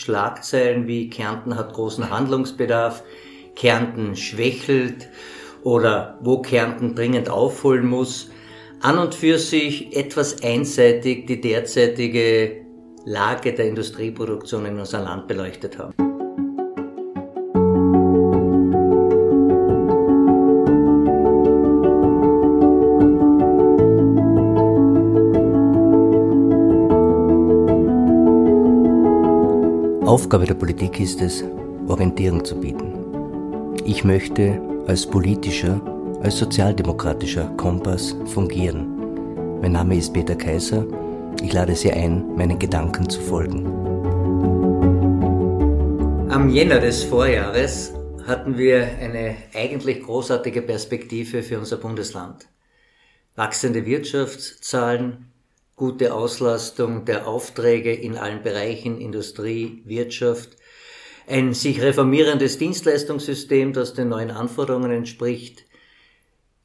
Schlagzeilen wie Kärnten hat großen Handlungsbedarf, Kärnten schwächelt oder wo Kärnten dringend aufholen muss, an und für sich etwas einseitig die derzeitige Lage der Industrieproduktion in unserem Land beleuchtet haben. Aufgabe der Politik ist es, Orientierung zu bieten. Ich möchte als politischer, als sozialdemokratischer Kompass fungieren. Mein Name ist Peter Kaiser. Ich lade Sie ein, meinen Gedanken zu folgen. Am Jänner des Vorjahres hatten wir eine eigentlich großartige Perspektive für unser Bundesland. Wachsende Wirtschaftszahlen, gute Auslastung der Aufträge in allen Bereichen Industrie, Wirtschaft, ein sich reformierendes Dienstleistungssystem, das den neuen Anforderungen entspricht,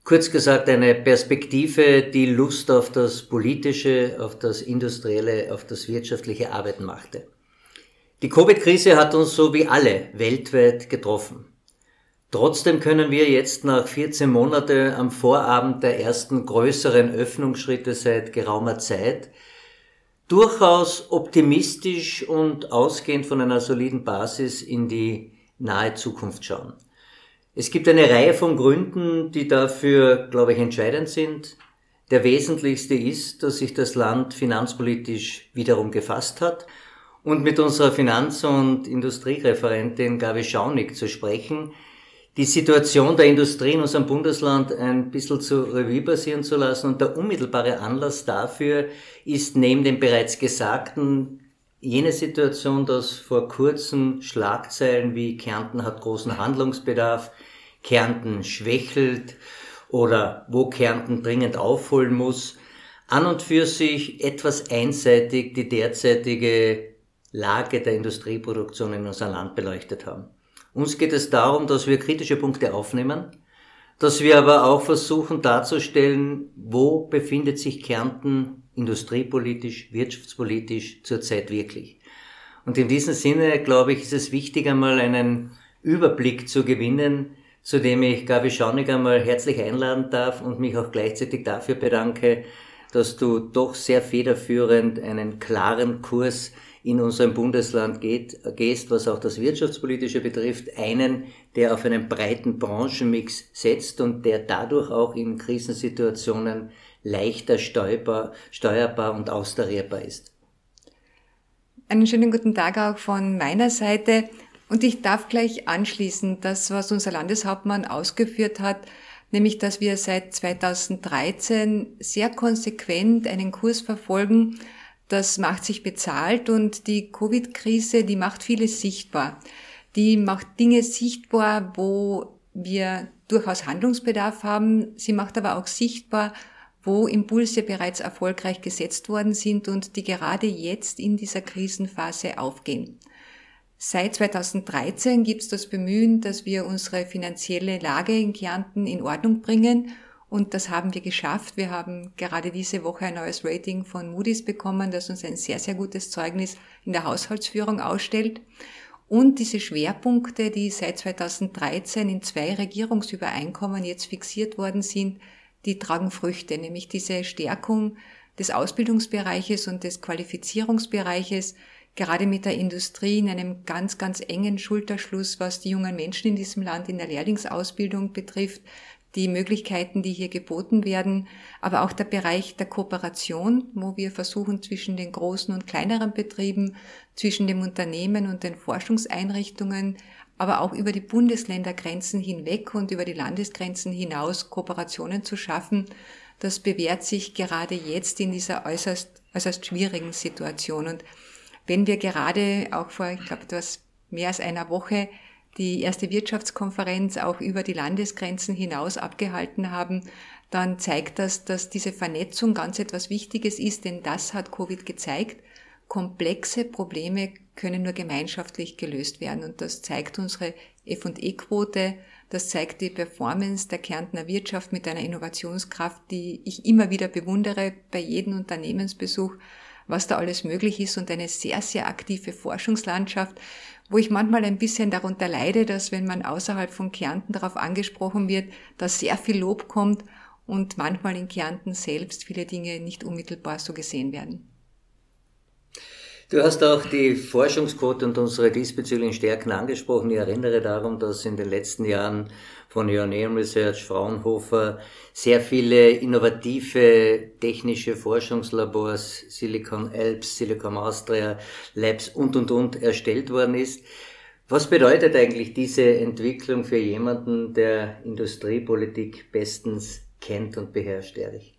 kurz gesagt eine Perspektive, die Lust auf das politische, auf das industrielle, auf das wirtschaftliche Arbeiten machte. Die Covid-Krise hat uns so wie alle weltweit getroffen. Trotzdem können wir jetzt nach 14 Monaten am Vorabend der ersten größeren Öffnungsschritte seit geraumer Zeit durchaus optimistisch und ausgehend von einer soliden Basis in die nahe Zukunft schauen. Es gibt eine Reihe von Gründen, die dafür, glaube ich, entscheidend sind. Der wesentlichste ist, dass sich das Land finanzpolitisch wiederum gefasst hat und mit unserer Finanz- und Industriereferentin Gabi Schaunig zu sprechen, die Situation der Industrie in unserem Bundesland ein bisschen zu Revue passieren zu lassen. Und der unmittelbare Anlass dafür ist neben dem bereits Gesagten jene Situation, dass vor kurzem Schlagzeilen wie Kärnten hat großen Handlungsbedarf, Kärnten schwächelt oder wo Kärnten dringend aufholen muss, an und für sich etwas einseitig die derzeitige Lage der Industrieproduktion in unserem Land beleuchtet haben. Uns geht es darum, dass wir kritische Punkte aufnehmen, dass wir aber auch versuchen darzustellen, wo befindet sich Kärnten industriepolitisch, wirtschaftspolitisch zurzeit wirklich. Und in diesem Sinne, glaube ich, ist es wichtig, einmal einen Überblick zu gewinnen, zu dem ich Gabi Schaunig einmal herzlich einladen darf und mich auch gleichzeitig dafür bedanke, dass du doch sehr federführend einen klaren Kurs in unserem Bundesland geht, gehst, was auch das Wirtschaftspolitische betrifft, einen, der auf einen breiten Branchenmix setzt und der dadurch auch in Krisensituationen leichter steuerbar, steuerbar und austarierbar ist. Einen schönen guten Tag auch von meiner Seite. Und ich darf gleich anschließen, das, was unser Landeshauptmann ausgeführt hat, nämlich, dass wir seit 2013 sehr konsequent einen Kurs verfolgen, das macht sich bezahlt und die Covid-Krise, die macht vieles sichtbar. Die macht Dinge sichtbar, wo wir durchaus Handlungsbedarf haben. Sie macht aber auch sichtbar, wo Impulse bereits erfolgreich gesetzt worden sind und die gerade jetzt in dieser Krisenphase aufgehen. Seit 2013 gibt es das Bemühen, dass wir unsere finanzielle Lage in Kärnten in Ordnung bringen und das haben wir geschafft. Wir haben gerade diese Woche ein neues Rating von Moody's bekommen, das uns ein sehr, sehr gutes Zeugnis in der Haushaltsführung ausstellt. Und diese Schwerpunkte, die seit 2013 in zwei Regierungsübereinkommen jetzt fixiert worden sind, die tragen Früchte, nämlich diese Stärkung des Ausbildungsbereiches und des Qualifizierungsbereiches, gerade mit der Industrie in einem ganz, ganz engen Schulterschluss, was die jungen Menschen in diesem Land in der Lehrlingsausbildung betrifft, die Möglichkeiten, die hier geboten werden, aber auch der Bereich der Kooperation, wo wir versuchen zwischen den großen und kleineren Betrieben, zwischen dem Unternehmen und den Forschungseinrichtungen, aber auch über die Bundesländergrenzen hinweg und über die Landesgrenzen hinaus Kooperationen zu schaffen. Das bewährt sich gerade jetzt in dieser äußerst, äußerst schwierigen Situation. Und wenn wir gerade auch vor, ich glaube, etwas mehr als einer Woche die erste Wirtschaftskonferenz auch über die Landesgrenzen hinaus abgehalten haben, dann zeigt das, dass diese Vernetzung ganz etwas Wichtiges ist, denn das hat Covid gezeigt. Komplexe Probleme können nur gemeinschaftlich gelöst werden und das zeigt unsere F&E-Quote, das zeigt die Performance der Kärntner Wirtschaft mit einer Innovationskraft, die ich immer wieder bewundere bei jedem Unternehmensbesuch, was da alles möglich ist und eine sehr, sehr aktive Forschungslandschaft, wo ich manchmal ein bisschen darunter leide, dass wenn man außerhalb von Kärnten darauf angesprochen wird, dass sehr viel Lob kommt und manchmal in Kärnten selbst viele Dinge nicht unmittelbar so gesehen werden. Du hast auch die Forschungsquote und unsere diesbezüglichen Stärken angesprochen. Ich erinnere darum, dass in den letzten Jahren von Ioneum Research, Fraunhofer sehr viele innovative technische Forschungslabors, Silicon Alps, Silicon Austria Labs und, und, und erstellt worden ist. Was bedeutet eigentlich diese Entwicklung für jemanden, der Industriepolitik bestens kennt und beherrscht, Erich?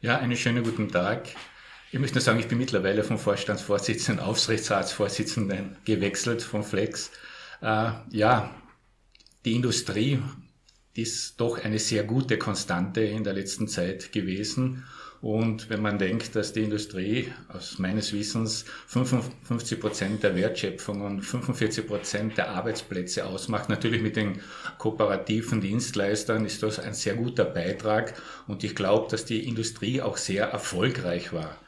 Ja, einen schönen guten Tag. Ich möchte nur sagen, ich bin mittlerweile vom Vorstandsvorsitzenden, Aufsichtsratsvorsitzenden gewechselt von Flex. Äh, ja, die Industrie ist doch eine sehr gute Konstante in der letzten Zeit gewesen. Und wenn man denkt, dass die Industrie aus meines Wissens 55 Prozent der Wertschöpfung und 45 Prozent der Arbeitsplätze ausmacht, natürlich mit den kooperativen Dienstleistern, ist das ein sehr guter Beitrag. Und ich glaube, dass die Industrie auch sehr erfolgreich war.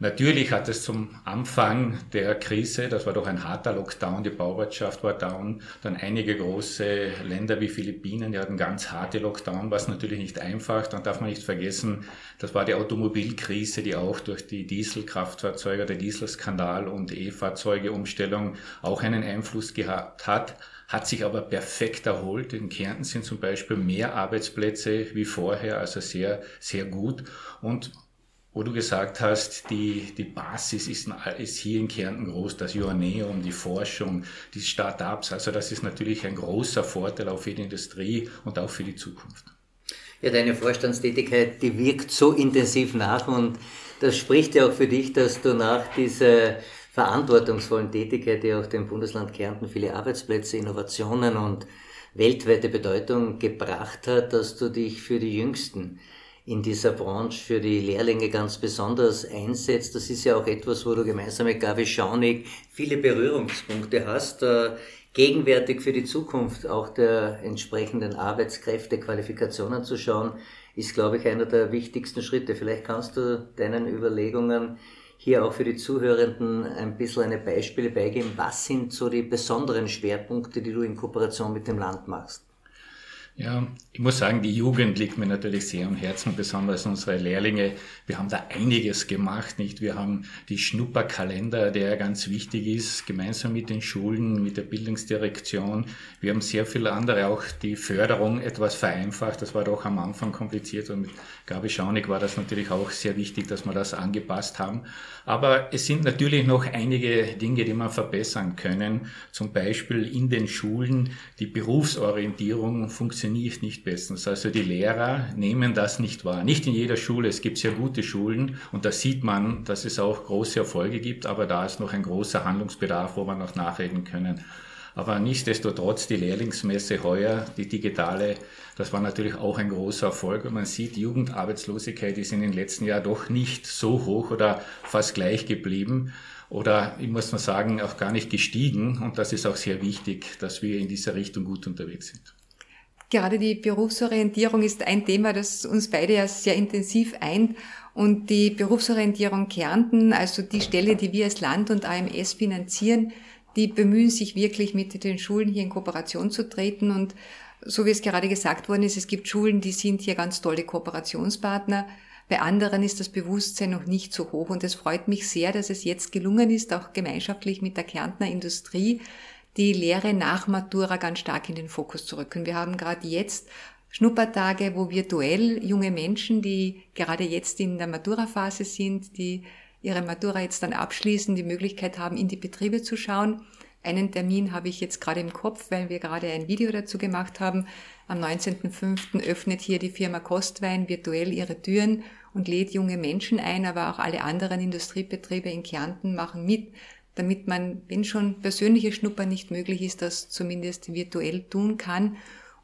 Natürlich hat es zum Anfang der Krise, das war doch ein harter Lockdown, die Bauwirtschaft war down, dann einige große Länder wie Philippinen, die hatten ganz harte Lockdown, was natürlich nicht einfach. Dann darf man nicht vergessen, das war die Automobilkrise, die auch durch die Dieselkraftfahrzeuge, der Dieselskandal und E-Fahrzeuge-Umstellung auch einen Einfluss gehabt hat hat sich aber perfekt erholt. In Kärnten sind zum Beispiel mehr Arbeitsplätze wie vorher, also sehr, sehr gut. Und wo du gesagt hast, die, die Basis ist, ist hier in Kärnten groß, das Joanneum, die Forschung, die Start-ups. Also das ist natürlich ein großer Vorteil auch für die Industrie und auch für die Zukunft. Ja, deine Vorstandstätigkeit, die wirkt so intensiv nach und das spricht ja auch für dich, dass du nach dieser verantwortungsvollen Tätigkeit, die auch dem Bundesland Kärnten viele Arbeitsplätze, Innovationen und weltweite Bedeutung gebracht hat, dass du dich für die Jüngsten in dieser Branche für die Lehrlinge ganz besonders einsetzt. Das ist ja auch etwas, wo du gemeinsam mit Gavi Schaunig viele Berührungspunkte hast. Äh, gegenwärtig für die Zukunft auch der entsprechenden Arbeitskräfte, Qualifikationen zu schauen, ist, glaube ich, einer der wichtigsten Schritte. Vielleicht kannst du deinen Überlegungen hier auch für die Zuhörenden ein bisschen eine Beispiele beigeben. Was sind so die besonderen Schwerpunkte, die du in Kooperation mit dem Land machst? Ja, ich muss sagen, die Jugend liegt mir natürlich sehr am Herzen, besonders unsere Lehrlinge. Wir haben da einiges gemacht, nicht? Wir haben die Schnupperkalender, der ganz wichtig ist, gemeinsam mit den Schulen, mit der Bildungsdirektion. Wir haben sehr viele andere auch die Förderung etwas vereinfacht. Das war doch am Anfang kompliziert und mit Gabi Schaunig war das natürlich auch sehr wichtig, dass wir das angepasst haben. Aber es sind natürlich noch einige Dinge, die wir verbessern können. Zum Beispiel in den Schulen die Berufsorientierung funktioniert funktioniert nicht bestens. Also die Lehrer nehmen das nicht wahr. Nicht in jeder Schule. Es gibt sehr gute Schulen und da sieht man, dass es auch große Erfolge gibt, aber da ist noch ein großer Handlungsbedarf, wo wir noch nachreden können. Aber nichtsdestotrotz, die Lehrlingsmesse heuer, die digitale, das war natürlich auch ein großer Erfolg. Und man sieht, Jugendarbeitslosigkeit ist in den letzten Jahren doch nicht so hoch oder fast gleich geblieben. Oder ich muss mal sagen, auch gar nicht gestiegen. Und das ist auch sehr wichtig, dass wir in dieser Richtung gut unterwegs sind. Gerade die Berufsorientierung ist ein Thema, das uns beide ja sehr intensiv eint. Und die Berufsorientierung Kärnten, also die Stelle, die wir als Land und AMS finanzieren, die bemühen sich wirklich mit den Schulen hier in Kooperation zu treten. Und so wie es gerade gesagt worden ist, es gibt Schulen, die sind hier ganz tolle Kooperationspartner. Bei anderen ist das Bewusstsein noch nicht so hoch. Und es freut mich sehr, dass es jetzt gelungen ist, auch gemeinschaftlich mit der Kärntner Industrie, die Lehre nach Matura ganz stark in den Fokus zu rücken. Wir haben gerade jetzt Schnuppertage, wo virtuell junge Menschen, die gerade jetzt in der Matura-Phase sind, die ihre Matura jetzt dann abschließen, die Möglichkeit haben, in die Betriebe zu schauen. Einen Termin habe ich jetzt gerade im Kopf, weil wir gerade ein Video dazu gemacht haben. Am 19.05. öffnet hier die Firma Kostwein virtuell ihre Türen und lädt junge Menschen ein, aber auch alle anderen Industriebetriebe in Kärnten machen mit damit man, wenn schon persönliche Schnuppern nicht möglich ist, das zumindest virtuell tun kann.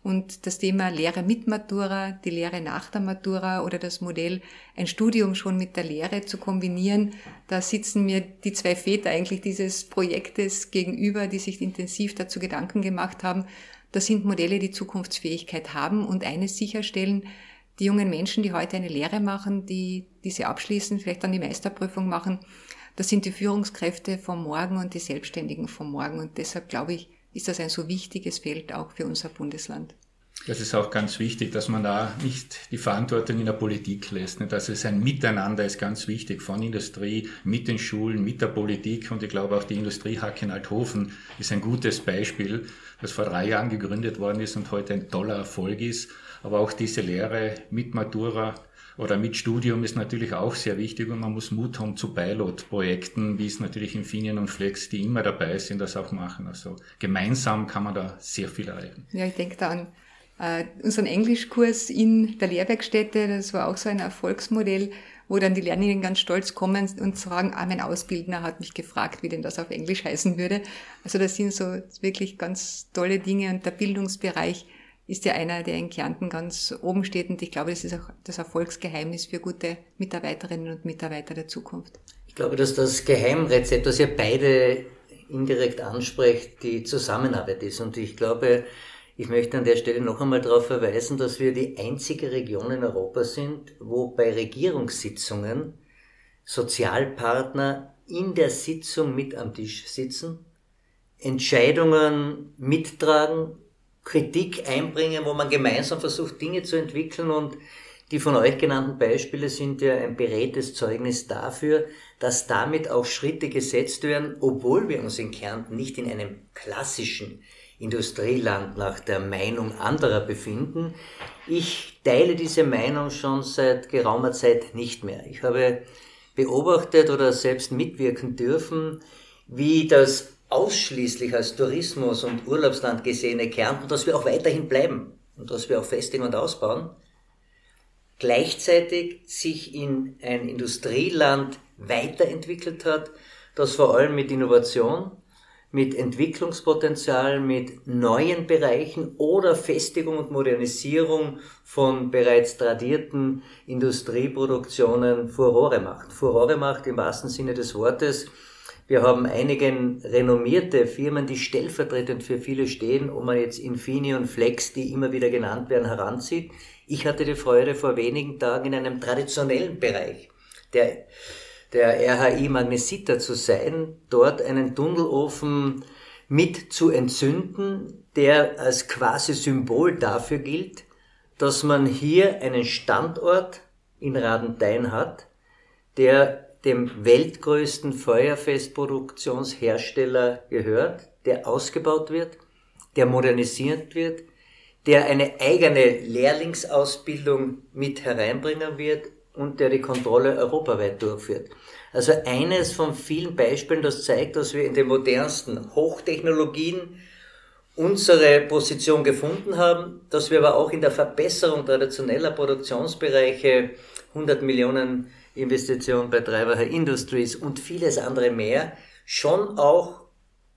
Und das Thema Lehre mit Matura, die Lehre nach der Matura oder das Modell, ein Studium schon mit der Lehre zu kombinieren, da sitzen mir die zwei Väter eigentlich dieses Projektes gegenüber, die sich intensiv dazu Gedanken gemacht haben. Das sind Modelle, die Zukunftsfähigkeit haben und eines sicherstellen, die jungen Menschen, die heute eine Lehre machen, die diese abschließen, vielleicht dann die Meisterprüfung machen, das sind die Führungskräfte vom Morgen und die Selbstständigen vom Morgen. Und deshalb glaube ich, ist das ein so wichtiges Feld auch für unser Bundesland. Das ist auch ganz wichtig, dass man da nicht die Verantwortung in der Politik lässt. Dass es ein Miteinander ist ganz wichtig von Industrie mit den Schulen, mit der Politik. Und ich glaube auch die Industriehack in Althofen ist ein gutes Beispiel, das vor drei Jahren gegründet worden ist und heute ein toller Erfolg ist. Aber auch diese Lehre mit Matura oder mit Studium ist natürlich auch sehr wichtig und man muss Mut haben zu Pilotprojekten, wie es natürlich Infineon und Flex, die immer dabei sind, das auch machen. Also gemeinsam kann man da sehr viel erreichen. Ja, ich denke da an äh, unseren Englischkurs in der Lehrwerkstätte, das war auch so ein Erfolgsmodell, wo dann die Lernenden ganz stolz kommen und sagen, ah, mein Ausbildner hat mich gefragt, wie denn das auf Englisch heißen würde. Also das sind so wirklich ganz tolle Dinge und der Bildungsbereich ist ja einer, der in Kärnten ganz oben steht und ich glaube, das ist auch das Erfolgsgeheimnis für gute Mitarbeiterinnen und Mitarbeiter der Zukunft. Ich glaube, dass das Geheimrezept, das ihr beide indirekt ansprecht, die Zusammenarbeit ist. Und ich glaube, ich möchte an der Stelle noch einmal darauf verweisen, dass wir die einzige Region in Europa sind, wo bei Regierungssitzungen Sozialpartner in der Sitzung mit am Tisch sitzen, Entscheidungen mittragen, Kritik einbringen, wo man gemeinsam versucht, Dinge zu entwickeln und die von euch genannten Beispiele sind ja ein beredtes Zeugnis dafür, dass damit auch Schritte gesetzt werden, obwohl wir uns in Kärnten nicht in einem klassischen Industrieland nach der Meinung anderer befinden. Ich teile diese Meinung schon seit geraumer Zeit nicht mehr. Ich habe beobachtet oder selbst mitwirken dürfen, wie das ausschließlich als Tourismus- und Urlaubsland gesehene Kärnten, dass wir auch weiterhin bleiben und dass wir auch festigen und ausbauen, gleichzeitig sich in ein Industrieland weiterentwickelt hat, das vor allem mit Innovation, mit Entwicklungspotenzial, mit neuen Bereichen oder Festigung und Modernisierung von bereits tradierten Industrieproduktionen Furore macht. Furore macht im wahrsten Sinne des Wortes, wir haben einige renommierte Firmen, die stellvertretend für viele stehen, ob man jetzt Infini und Flex, die immer wieder genannt werden, heranzieht. Ich hatte die Freude vor wenigen Tagen in einem traditionellen Bereich, der, der RHI Magnesita zu sein, dort einen Tunnelofen mit zu entzünden, der als quasi Symbol dafür gilt, dass man hier einen Standort in Radenthein hat, der dem weltgrößten Feuerfestproduktionshersteller gehört, der ausgebaut wird, der modernisiert wird, der eine eigene Lehrlingsausbildung mit hereinbringen wird und der die Kontrolle europaweit durchführt. Also eines von vielen Beispielen, das zeigt, dass wir in den modernsten Hochtechnologien unsere Position gefunden haben, dass wir aber auch in der Verbesserung traditioneller Produktionsbereiche 100 Millionen Investition bei Treiber Industries und vieles andere mehr schon auch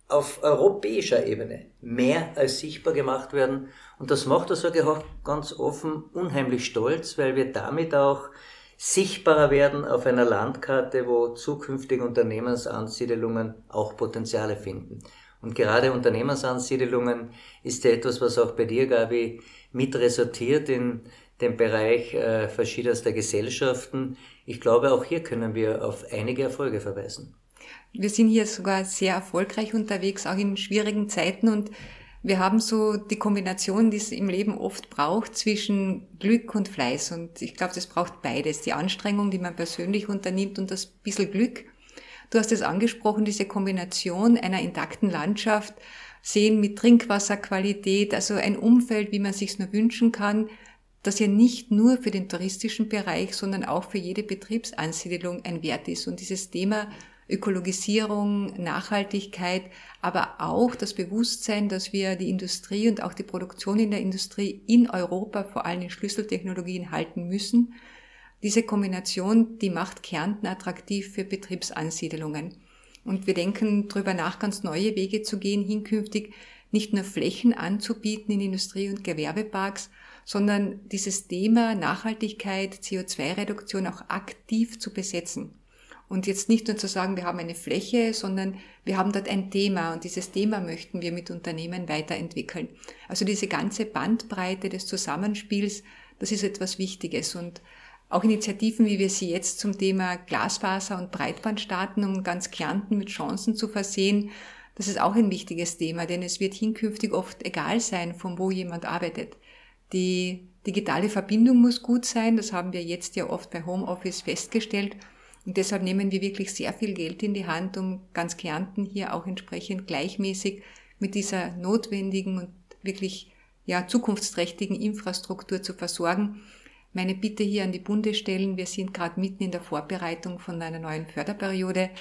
auf europäischer Ebene mehr als sichtbar gemacht werden. Und das macht, das sage auch ganz offen, unheimlich stolz, weil wir damit auch sichtbarer werden auf einer Landkarte, wo zukünftige Unternehmensansiedelungen auch Potenziale finden. Und gerade Unternehmensansiedelungen ist ja etwas, was auch bei dir, Gabi, mit resultiert in dem Bereich äh, verschiedenster Gesellschaften. Ich glaube, auch hier können wir auf einige Erfolge verweisen. Wir sind hier sogar sehr erfolgreich unterwegs, auch in schwierigen Zeiten und wir haben so die Kombination, die es im Leben oft braucht, zwischen Glück und Fleiß. Und ich glaube, das braucht beides. Die Anstrengung, die man persönlich unternimmt und das bisschen Glück. Du hast es angesprochen, diese Kombination einer intakten Landschaft, sehen mit Trinkwasserqualität, also ein Umfeld, wie man sich nur wünschen kann, das ja nicht nur für den touristischen Bereich, sondern auch für jede Betriebsansiedlung ein Wert ist. Und dieses Thema Ökologisierung, Nachhaltigkeit, aber auch das Bewusstsein, dass wir die Industrie und auch die Produktion in der Industrie in Europa, vor allem in Schlüsseltechnologien, halten müssen. Diese Kombination, die macht Kärnten attraktiv für Betriebsansiedelungen. Und wir denken darüber nach, ganz neue Wege zu gehen, hinkünftig nicht nur Flächen anzubieten in Industrie- und Gewerbeparks, sondern dieses Thema Nachhaltigkeit, CO2-Reduktion auch aktiv zu besetzen. Und jetzt nicht nur zu sagen, wir haben eine Fläche, sondern wir haben dort ein Thema und dieses Thema möchten wir mit Unternehmen weiterentwickeln. Also diese ganze Bandbreite des Zusammenspiels, Das ist etwas Wichtiges und auch Initiativen, wie wir sie jetzt zum Thema Glasfaser und Breitband starten, um ganz Kärnten mit Chancen zu versehen, das ist auch ein wichtiges Thema, denn es wird hinkünftig oft egal sein, von wo jemand arbeitet. Die digitale Verbindung muss gut sein, das haben wir jetzt ja oft bei Homeoffice festgestellt. Und deshalb nehmen wir wirklich sehr viel Geld in die Hand, um ganz Kärnten hier auch entsprechend gleichmäßig mit dieser notwendigen und wirklich ja, zukunftsträchtigen Infrastruktur zu versorgen. Meine Bitte hier an die Bundesstellen, wir sind gerade mitten in der Vorbereitung von einer neuen Förderperiode.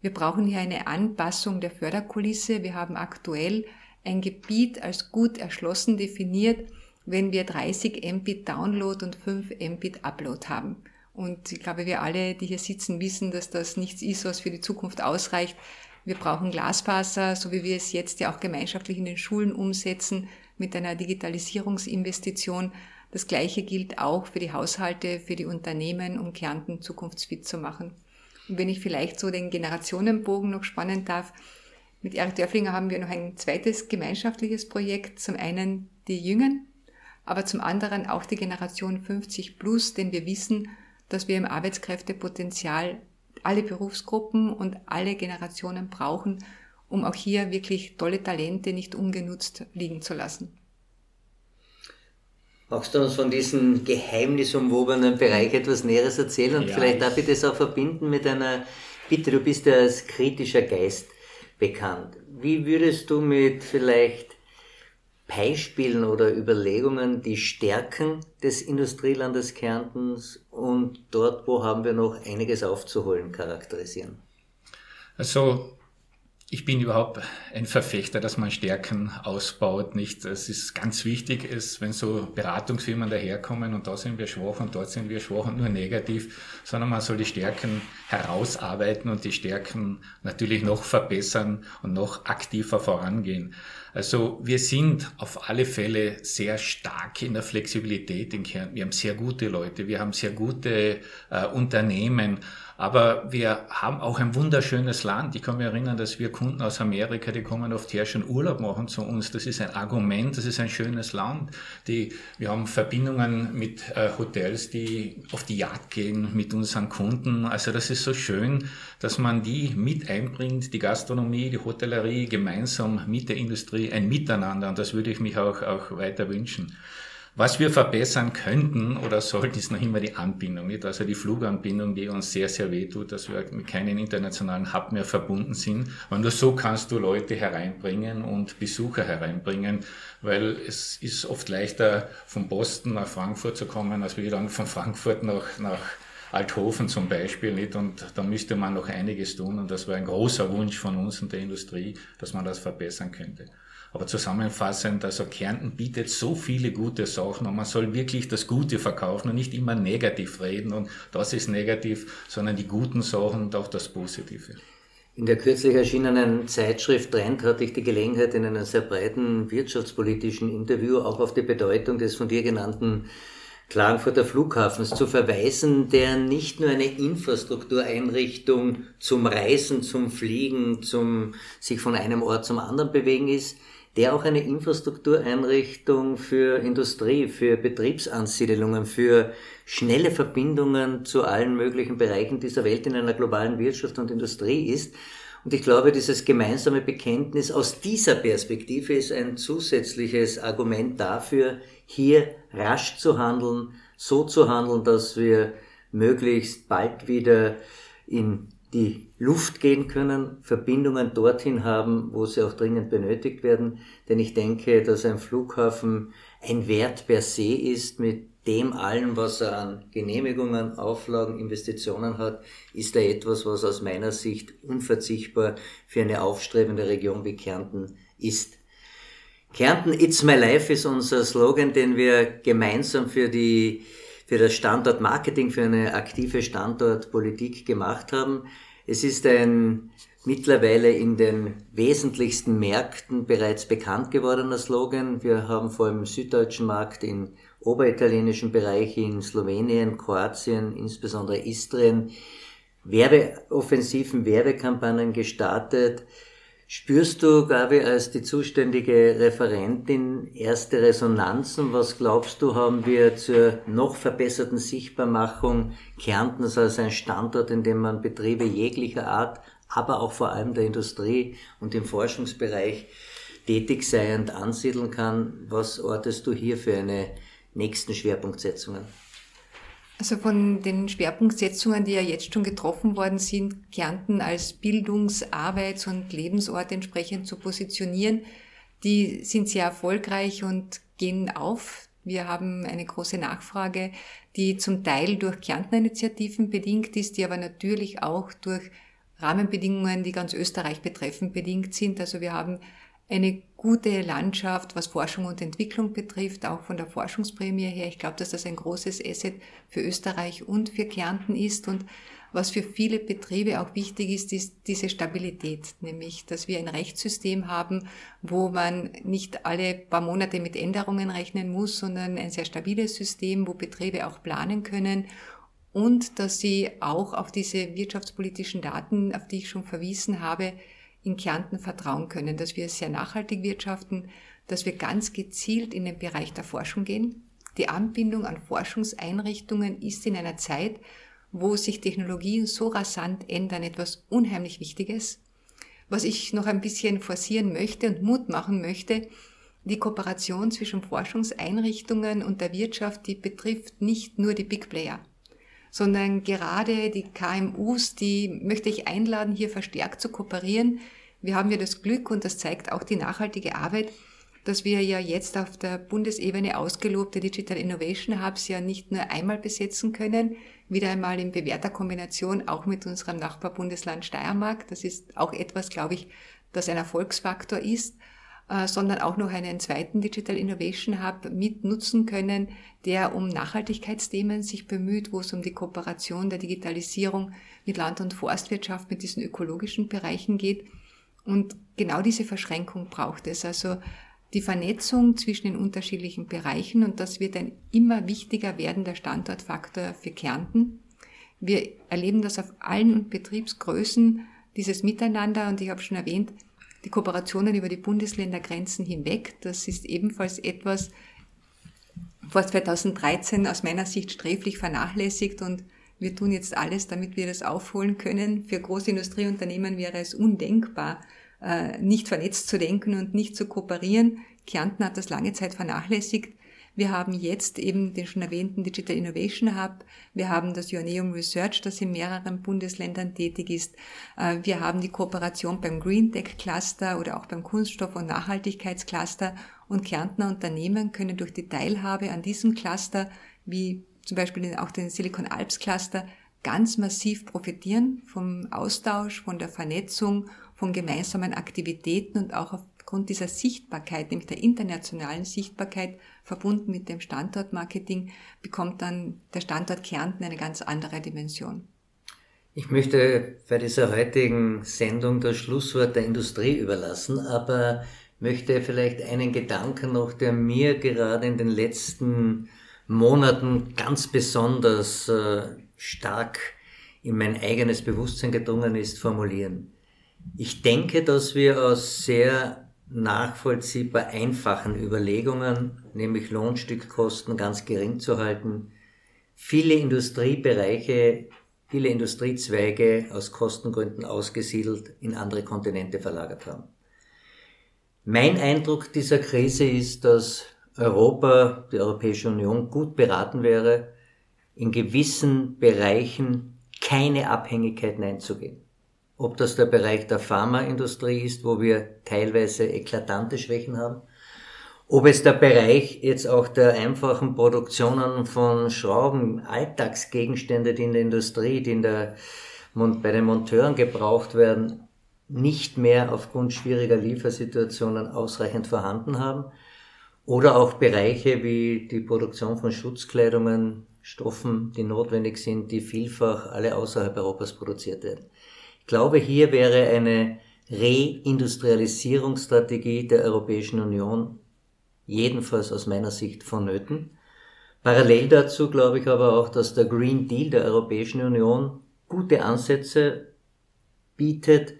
Wir brauchen hier eine Anpassung der Förderkulisse. Wir haben aktuell ein Gebiet als gut erschlossen definiert, wenn wir 30 Mbit Download und 5 Mbit Upload haben. Und ich glaube, wir alle, die hier sitzen, wissen, dass das nichts ist, was für die Zukunft ausreicht. Wir brauchen Glasfaser, so wie wir es jetzt ja auch gemeinschaftlich in den Schulen umsetzen, mit einer Digitalisierungsinvestition. Das Gleiche gilt auch für die Haushalte, für die Unternehmen, um Kärnten zukunftsfit zu machen. Und wenn ich vielleicht so den Generationenbogen noch spannen darf, mit Erik Dörflinger haben wir noch ein zweites gemeinschaftliches Projekt. Zum einen die Jüngeren, aber zum anderen auch die Generation 50 plus, denn wir wissen, dass wir im Arbeitskräftepotenzial alle Berufsgruppen und alle Generationen brauchen, um auch hier wirklich tolle Talente nicht ungenutzt liegen zu lassen. Magst du uns von diesem geheimnisumwobenen Bereich etwas Näheres erzählen und ja, vielleicht darf ich das auch verbinden mit einer Bitte, du bist ja als kritischer Geist bekannt. Wie würdest du mit vielleicht Beispielen oder Überlegungen die Stärken des Industrielandes Kärntens und dort, wo haben wir noch einiges aufzuholen, charakterisieren? Also ich bin überhaupt ein Verfechter, dass man Stärken ausbaut. Nicht, es ist ganz wichtig, ist, wenn so Beratungsfirmen daherkommen und da sind wir schwach und dort sind wir schwach und nur negativ, sondern man soll die Stärken herausarbeiten und die Stärken natürlich noch verbessern und noch aktiver vorangehen. Also wir sind auf alle Fälle sehr stark in der Flexibilität in Kern. Wir haben sehr gute Leute, wir haben sehr gute äh, Unternehmen aber wir haben auch ein wunderschönes Land. Ich kann mich erinnern, dass wir Kunden aus Amerika, die kommen oft her schon Urlaub machen zu uns. Das ist ein Argument, das ist ein schönes Land. Die, wir haben Verbindungen mit äh, Hotels, die auf die Jagd gehen mit unseren Kunden. Also das ist so schön, dass man die mit einbringt, die Gastronomie, die Hotellerie gemeinsam mit der Industrie, ein Miteinander. Und das würde ich mich auch, auch weiter wünschen. Was wir verbessern könnten oder sollten, ist noch immer die Anbindung, nicht? Also die Fluganbindung, die uns sehr, sehr weh tut, dass wir mit keinem internationalen Hub mehr verbunden sind. Und nur so kannst du Leute hereinbringen und Besucher hereinbringen, weil es ist oft leichter, von Boston nach Frankfurt zu kommen, als wir dann von Frankfurt nach, nach Althofen zum Beispiel nicht und da müsste man noch einiges tun und das war ein großer Wunsch von uns und der Industrie, dass man das verbessern könnte. Aber zusammenfassend, also Kärnten bietet so viele gute Sachen und man soll wirklich das Gute verkaufen und nicht immer negativ reden und das ist negativ, sondern die guten Sachen und auch das Positive. In der kürzlich erschienenen Zeitschrift Trend hatte ich die Gelegenheit, in einem sehr breiten wirtschaftspolitischen Interview auch auf die Bedeutung des von dir genannten Klagenfurter Flughafens zu verweisen, der nicht nur eine Infrastruktureinrichtung zum Reisen, zum Fliegen, zum sich von einem Ort zum anderen bewegen ist, der auch eine Infrastruktureinrichtung für Industrie, für Betriebsansiedelungen, für schnelle Verbindungen zu allen möglichen Bereichen dieser Welt in einer globalen Wirtschaft und Industrie ist. Und ich glaube, dieses gemeinsame Bekenntnis aus dieser Perspektive ist ein zusätzliches Argument dafür, hier rasch zu handeln, so zu handeln, dass wir möglichst bald wieder in die Luft gehen können, Verbindungen dorthin haben, wo sie auch dringend benötigt werden. Denn ich denke, dass ein Flughafen ein Wert per se ist, mit dem allen, was er an Genehmigungen, Auflagen, Investitionen hat, ist er etwas, was aus meiner Sicht unverzichtbar für eine aufstrebende Region wie Kärnten ist. Kärnten It's My Life ist unser Slogan, den wir gemeinsam für die für das Standortmarketing, für eine aktive Standortpolitik gemacht haben. Es ist ein mittlerweile in den wesentlichsten Märkten bereits bekannt gewordener Slogan. Wir haben vor allem im süddeutschen Markt, im oberitalienischen Bereich, in Slowenien, Kroatien, insbesondere Istrien, Werbeoffensiven, Werbekampagnen gestartet. Spürst du, Gabi, als die zuständige Referentin erste Resonanzen? Was glaubst du, haben wir zur noch verbesserten Sichtbarmachung Kärntens als ein Standort, in dem man Betriebe jeglicher Art, aber auch vor allem der Industrie und im Forschungsbereich tätig sei und ansiedeln kann? Was ortest du hier für eine nächsten Schwerpunktsetzungen? Also von den Schwerpunktsetzungen, die ja jetzt schon getroffen worden sind, Kärnten als Bildungs-, Arbeits- und Lebensort entsprechend zu positionieren, die sind sehr erfolgreich und gehen auf. Wir haben eine große Nachfrage, die zum Teil durch Kärntner-Initiativen bedingt ist, die aber natürlich auch durch Rahmenbedingungen, die ganz Österreich betreffen, bedingt sind. Also wir haben eine gute Landschaft, was Forschung und Entwicklung betrifft, auch von der Forschungsprämie her. Ich glaube, dass das ein großes Asset für Österreich und für Kärnten ist. Und was für viele Betriebe auch wichtig ist, ist diese Stabilität, nämlich, dass wir ein Rechtssystem haben, wo man nicht alle paar Monate mit Änderungen rechnen muss, sondern ein sehr stabiles System, wo Betriebe auch planen können und dass sie auch auf diese wirtschaftspolitischen Daten, auf die ich schon verwiesen habe, in Kärnten vertrauen können, dass wir sehr nachhaltig wirtschaften, dass wir ganz gezielt in den Bereich der Forschung gehen. Die Anbindung an Forschungseinrichtungen ist in einer Zeit, wo sich Technologien so rasant ändern, etwas unheimlich Wichtiges. Was ich noch ein bisschen forcieren möchte und Mut machen möchte, die Kooperation zwischen Forschungseinrichtungen und der Wirtschaft, die betrifft nicht nur die Big Player, sondern gerade die KMUs, die möchte ich einladen, hier verstärkt zu kooperieren, wir haben ja das Glück, und das zeigt auch die nachhaltige Arbeit, dass wir ja jetzt auf der Bundesebene ausgelobte Digital Innovation Hubs ja nicht nur einmal besetzen können, wieder einmal in bewährter Kombination auch mit unserem Nachbarbundesland Steiermark. Das ist auch etwas, glaube ich, das ein Erfolgsfaktor ist, sondern auch noch einen zweiten Digital Innovation Hub mit nutzen können, der um Nachhaltigkeitsthemen sich bemüht, wo es um die Kooperation der Digitalisierung mit Land- und Forstwirtschaft, mit diesen ökologischen Bereichen geht. Und genau diese Verschränkung braucht es. Also die Vernetzung zwischen den unterschiedlichen Bereichen und das wird ein immer wichtiger werdender Standortfaktor für Kärnten. Wir erleben das auf allen Betriebsgrößen, dieses Miteinander und ich habe schon erwähnt, die Kooperationen über die Bundesländergrenzen hinweg. Das ist ebenfalls etwas, vor 2013 aus meiner Sicht sträflich vernachlässigt und wir tun jetzt alles, damit wir das aufholen können. Für Großindustrieunternehmen wäre es undenkbar, äh, nicht vernetzt zu denken und nicht zu kooperieren. Kärnten hat das lange Zeit vernachlässigt. Wir haben jetzt eben den schon erwähnten Digital Innovation Hub. Wir haben das Ioneum Research, das in mehreren Bundesländern tätig ist. Äh, wir haben die Kooperation beim Green Tech Cluster oder auch beim Kunststoff- und Nachhaltigkeitscluster. Und Kärntner Unternehmen können durch die Teilhabe an diesem Cluster, wie zum Beispiel auch den Silicon Alps Cluster, ganz massiv profitieren vom Austausch, von der Vernetzung von gemeinsamen Aktivitäten und auch aufgrund dieser Sichtbarkeit, nämlich der internationalen Sichtbarkeit, verbunden mit dem Standortmarketing, bekommt dann der Standort Kärnten eine ganz andere Dimension. Ich möchte bei dieser heutigen Sendung das Schlusswort der Industrie überlassen, aber möchte vielleicht einen Gedanken noch, der mir gerade in den letzten Monaten ganz besonders äh, stark in mein eigenes Bewusstsein gedrungen ist, formulieren. Ich denke, dass wir aus sehr nachvollziehbar einfachen Überlegungen, nämlich Lohnstückkosten ganz gering zu halten, viele Industriebereiche, viele Industriezweige aus Kostengründen ausgesiedelt in andere Kontinente verlagert haben. Mein Eindruck dieser Krise ist, dass Europa, die Europäische Union gut beraten wäre, in gewissen Bereichen keine Abhängigkeiten einzugehen ob das der Bereich der Pharmaindustrie ist, wo wir teilweise eklatante Schwächen haben, ob es der Bereich jetzt auch der einfachen Produktionen von Schrauben, Alltagsgegenstände, die in der Industrie, die in der, bei den Monteuren gebraucht werden, nicht mehr aufgrund schwieriger Liefersituationen ausreichend vorhanden haben. Oder auch Bereiche wie die Produktion von Schutzkleidungen, Stoffen, die notwendig sind, die vielfach alle außerhalb Europas produziert werden. Ich glaube, hier wäre eine Reindustrialisierungsstrategie der Europäischen Union jedenfalls aus meiner Sicht vonnöten. Parallel dazu glaube ich aber auch, dass der Green Deal der Europäischen Union gute Ansätze bietet,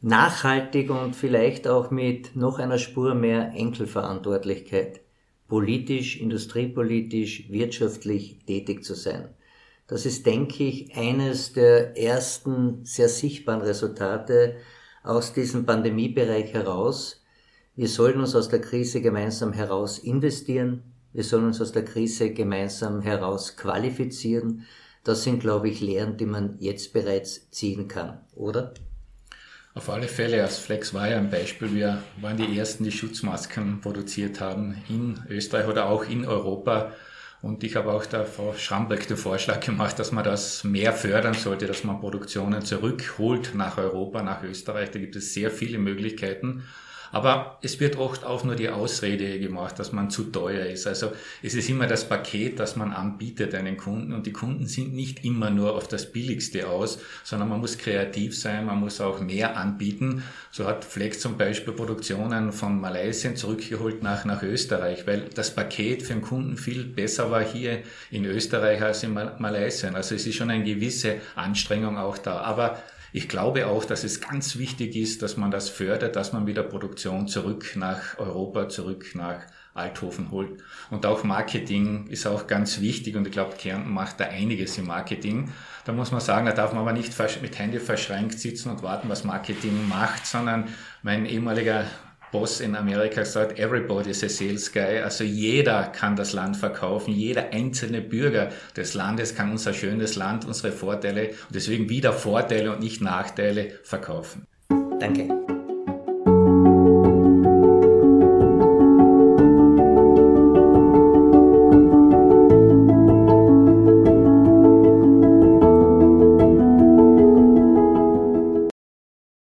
nachhaltig und vielleicht auch mit noch einer Spur mehr Enkelverantwortlichkeit, politisch, industriepolitisch, wirtschaftlich tätig zu sein. Das ist, denke ich, eines der ersten sehr sichtbaren Resultate aus diesem Pandemiebereich heraus. Wir sollen uns aus der Krise gemeinsam heraus investieren. Wir sollen uns aus der Krise gemeinsam heraus qualifizieren. Das sind, glaube ich, Lehren, die man jetzt bereits ziehen kann, oder? Auf alle Fälle, als Flex war ja ein Beispiel. Wir waren die Ersten, die Schutzmasken produziert haben in Österreich oder auch in Europa. Und ich habe auch der Frau Schrambeck den Vorschlag gemacht, dass man das mehr fördern sollte, dass man Produktionen zurückholt nach Europa, nach Österreich. Da gibt es sehr viele Möglichkeiten. Aber es wird oft auch nur die Ausrede gemacht, dass man zu teuer ist. Also es ist immer das Paket, das man anbietet einen Kunden und die Kunden sind nicht immer nur auf das Billigste aus, sondern man muss kreativ sein, man muss auch mehr anbieten. So hat Flex zum Beispiel Produktionen von Malaysia zurückgeholt nach, nach Österreich, weil das Paket für den Kunden viel besser war hier in Österreich als in Malaysia. Also es ist schon eine gewisse Anstrengung auch da. Aber ich glaube auch, dass es ganz wichtig ist, dass man das fördert, dass man wieder Produktion zurück nach Europa, zurück nach Althofen holt. Und auch Marketing ist auch ganz wichtig und ich glaube, Kärnten macht da einiges im Marketing. Da muss man sagen, da darf man aber nicht mit Handy verschränkt sitzen und warten, was Marketing macht, sondern mein ehemaliger Boss in Amerika sagt, everybody is a sales guy. Also jeder kann das Land verkaufen. Jeder einzelne Bürger des Landes kann unser schönes Land, unsere Vorteile und deswegen wieder Vorteile und nicht Nachteile verkaufen. Danke.